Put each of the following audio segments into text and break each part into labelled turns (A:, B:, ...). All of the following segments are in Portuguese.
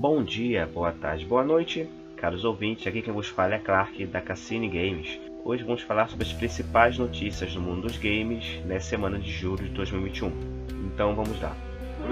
A: Bom dia, boa tarde, boa noite, caros ouvintes. Aqui quem vos fala é Clark da Cassini Games. Hoje vamos falar sobre as principais notícias do mundo dos games nessa semana de julho de 2021. Então vamos lá.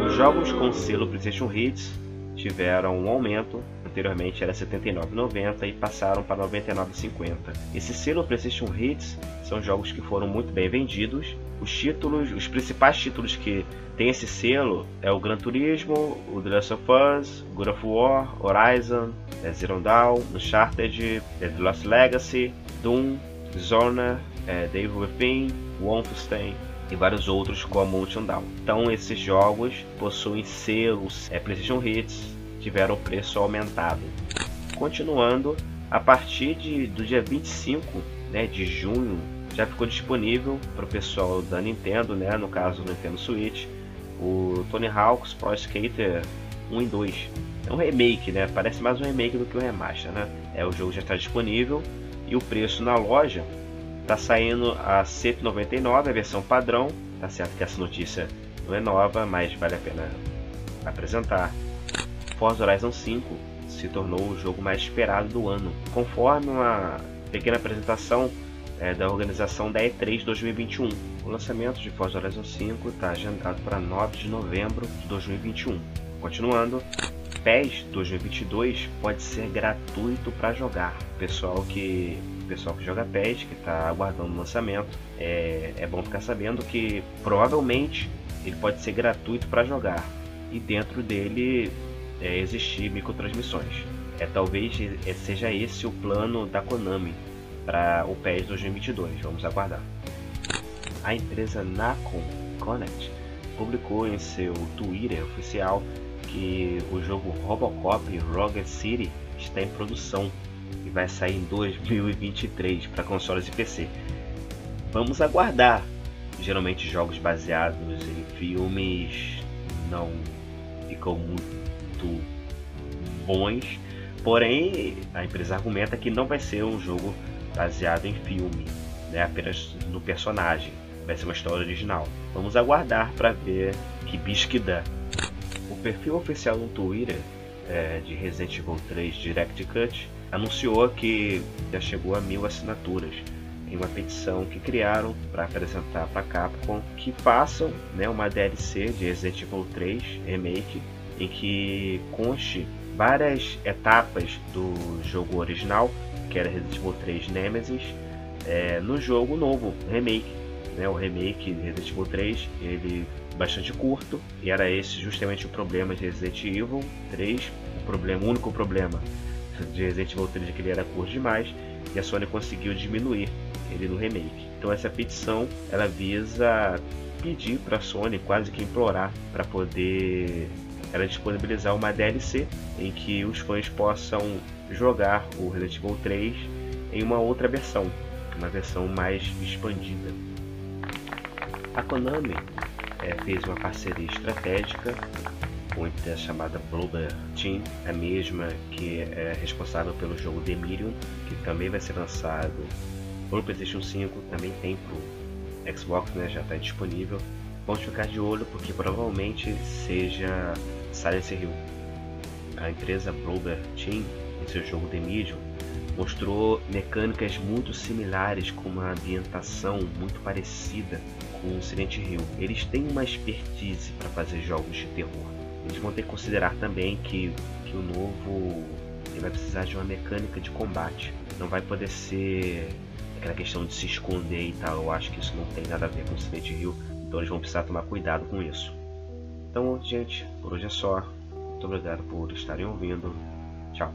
A: Os jogos com selo PlayStation Hits tiveram um aumento anteriormente era R$ 79,90 e passaram para R$ 99,50. Esse selo PlayStation Hits são jogos que foram muito bem vendidos. Os títulos, os principais títulos que tem esse selo é o Gran Turismo, o The Last of Us, God of War, Horizon, é Zero Dawn, Uncharted, The Lost Legacy, Doom, Zona, é, The Evil Within, Wolfenstein e vários outros como Until Dawn. Então esses jogos possuem selos é, PlayStation Hits, tiveram o preço aumentado. Continuando, a partir de, do dia 25 né, de junho já ficou disponível para o pessoal da Nintendo, né, no caso do Nintendo Switch, o Tony Hawk's Pro Skater 1 e 2. É um remake, né? Parece mais um remake do que um remaster, né? É, o jogo já está disponível e o preço na loja está saindo a 199 a versão padrão. Tá certo que essa notícia não é nova, mas vale a pena apresentar. Forza Horizon 5 se tornou o jogo mais esperado do ano, conforme uma pequena apresentação é, da organização da E3 2021. O lançamento de Forza Horizon 5 está agendado para 9 de novembro de 2021. Continuando, PES 2022 pode ser gratuito para jogar. Pessoal que pessoal que joga PES, que está aguardando o lançamento, é, é bom ficar sabendo que provavelmente ele pode ser gratuito para jogar e dentro dele é, existir microtransmissões. É talvez é, seja esse o plano da Konami para o PES 2022. Vamos aguardar. A empresa Nacon Connect publicou em seu Twitter oficial que o jogo Robocop Rogue City está em produção e vai sair em 2023 para consoles e PC. Vamos aguardar. Geralmente jogos baseados em filmes não ficam muito bons. Porém, a empresa argumenta que não vai ser um jogo baseado em filme, né, apenas no personagem. Vai ser uma história original. Vamos aguardar para ver que bicho que dá. O perfil oficial no Twitter é, de Resident Evil 3 Direct Cut anunciou que já chegou a mil assinaturas em uma petição que criaram para apresentar para Capcom que façam né, uma DLC de Resident Evil 3 Remake em que conste várias etapas do jogo original, que era Resident Evil 3 Nemesis, é, no jogo novo, remake. Né? O remake de Resident Evil 3, ele bastante curto, e era esse justamente o problema de Resident Evil 3. O, problema, o único problema de Resident Evil 3 é que ele era curto demais, e a Sony conseguiu diminuir ele no remake. Então essa petição ela visa pedir para a Sony, quase que implorar, para poder era disponibilizar uma DLC em que os fãs possam jogar o Resident Evil 3 em uma outra versão, uma versão mais expandida. A Konami é, fez uma parceria estratégica com a empresa chamada Bloober Team, a mesma que é responsável pelo jogo Demirium, que também vai ser lançado para o PlayStation 5, também tem para o Xbox, né, já está disponível. Vamos ficar de olho porque provavelmente seja Silent Hill. A empresa Bloober Team, em seu jogo The mostrou mecânicas muito similares com uma ambientação muito parecida com Silent Hill. Eles têm uma expertise para fazer jogos de terror. Eles vão ter que considerar também que, que o novo vai precisar de uma mecânica de combate. Não vai poder ser aquela questão de se esconder e tal. Eu acho que isso não tem nada a ver com Silent Hill. Então eles vão precisar tomar cuidado com isso. Então, gente, por hoje é só. Muito obrigado por estarem ouvindo. Tchau.